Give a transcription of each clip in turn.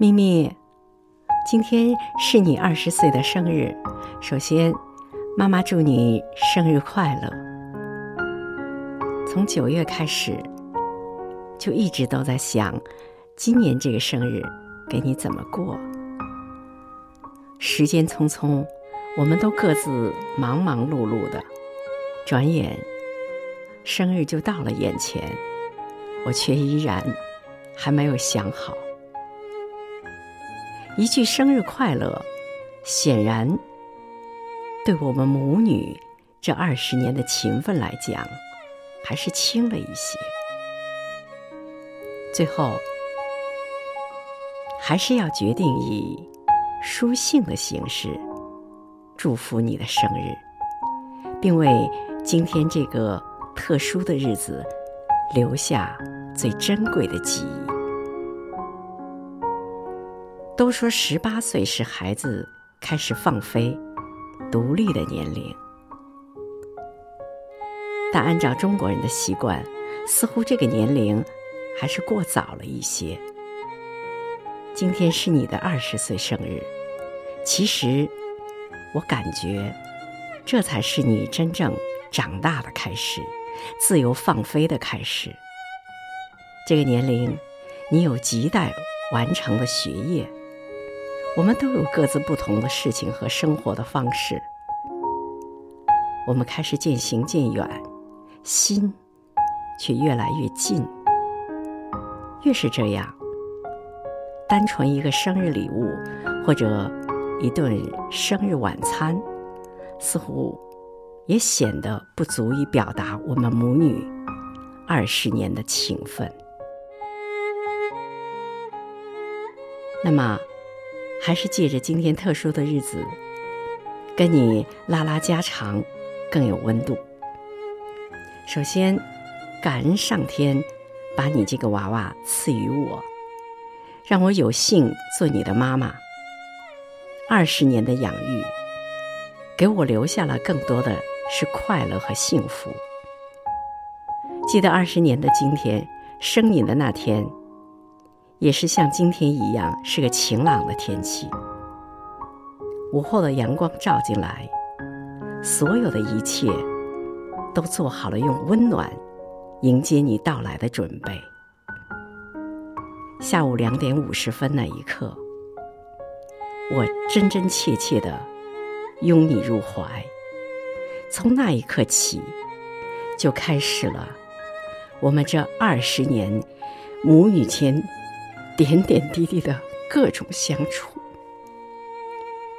咪咪，今天是你二十岁的生日，首先，妈妈祝你生日快乐。从九月开始，就一直都在想，今年这个生日给你怎么过。时间匆匆，我们都各自忙忙碌碌的，转眼生日就到了眼前，我却依然还没有想好。一句生日快乐，显然对我们母女这二十年的情分来讲，还是轻了一些。最后，还是要决定以书信的形式祝福你的生日，并为今天这个特殊的日子留下最珍贵的记忆。都说十八岁是孩子开始放飞、独立的年龄，但按照中国人的习惯，似乎这个年龄还是过早了一些。今天是你的二十岁生日，其实我感觉这才是你真正长大的开始，自由放飞的开始。这个年龄，你有亟待完成的学业。我们都有各自不同的事情和生活的方式，我们开始渐行渐远，心却越来越近。越是这样，单纯一个生日礼物或者一顿生日晚餐，似乎也显得不足以表达我们母女二十年的情分。那么。还是借着今天特殊的日子，跟你拉拉家常，更有温度。首先，感恩上天把你这个娃娃赐予我，让我有幸做你的妈妈。二十年的养育，给我留下了更多的是快乐和幸福。记得二十年的今天，生你的那天。也是像今天一样，是个晴朗的天气。午后的阳光照进来，所有的一切都做好了用温暖迎接你到来的准备。下午两点五十分那一刻，我真真切切的拥你入怀。从那一刻起，就开始了我们这二十年母女间。点点滴滴的各种相处，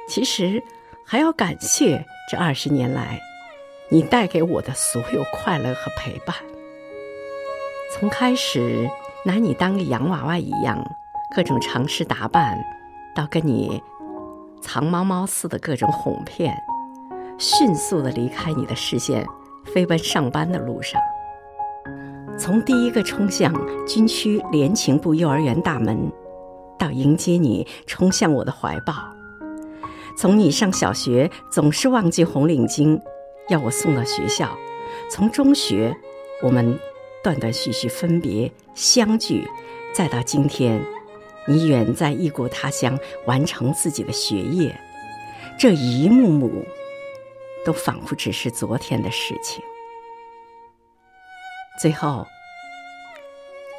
其实还要感谢这二十年来你带给我的所有快乐和陪伴。从开始拿你当个洋娃娃一样，各种尝试打扮，到跟你藏猫猫似的各种哄骗，迅速的离开你的视线，飞奔上班的路上。从第一个冲向军区联勤部幼儿园大门，到迎接你冲向我的怀抱；从你上小学总是忘记红领巾，要我送到学校；从中学我们断断续续分别相聚，再到今天，你远在异国他乡完成自己的学业，这一幕幕都仿佛只是昨天的事情。最后，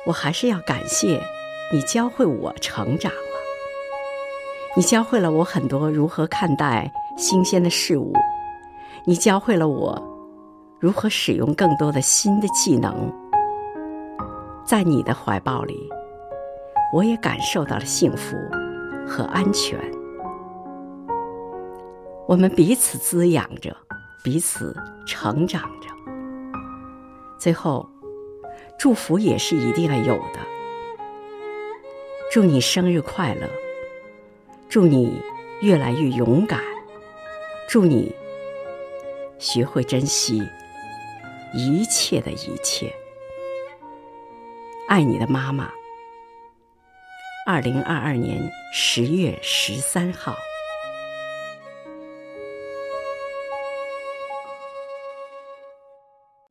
我还是要感谢你教会我成长了。你教会了我很多如何看待新鲜的事物，你教会了我如何使用更多的新的技能。在你的怀抱里，我也感受到了幸福和安全。我们彼此滋养着，彼此成长着。最后，祝福也是一定要有的。祝你生日快乐！祝你越来越勇敢！祝你学会珍惜一切的一切。爱你的妈妈。二零二二年十月十三号。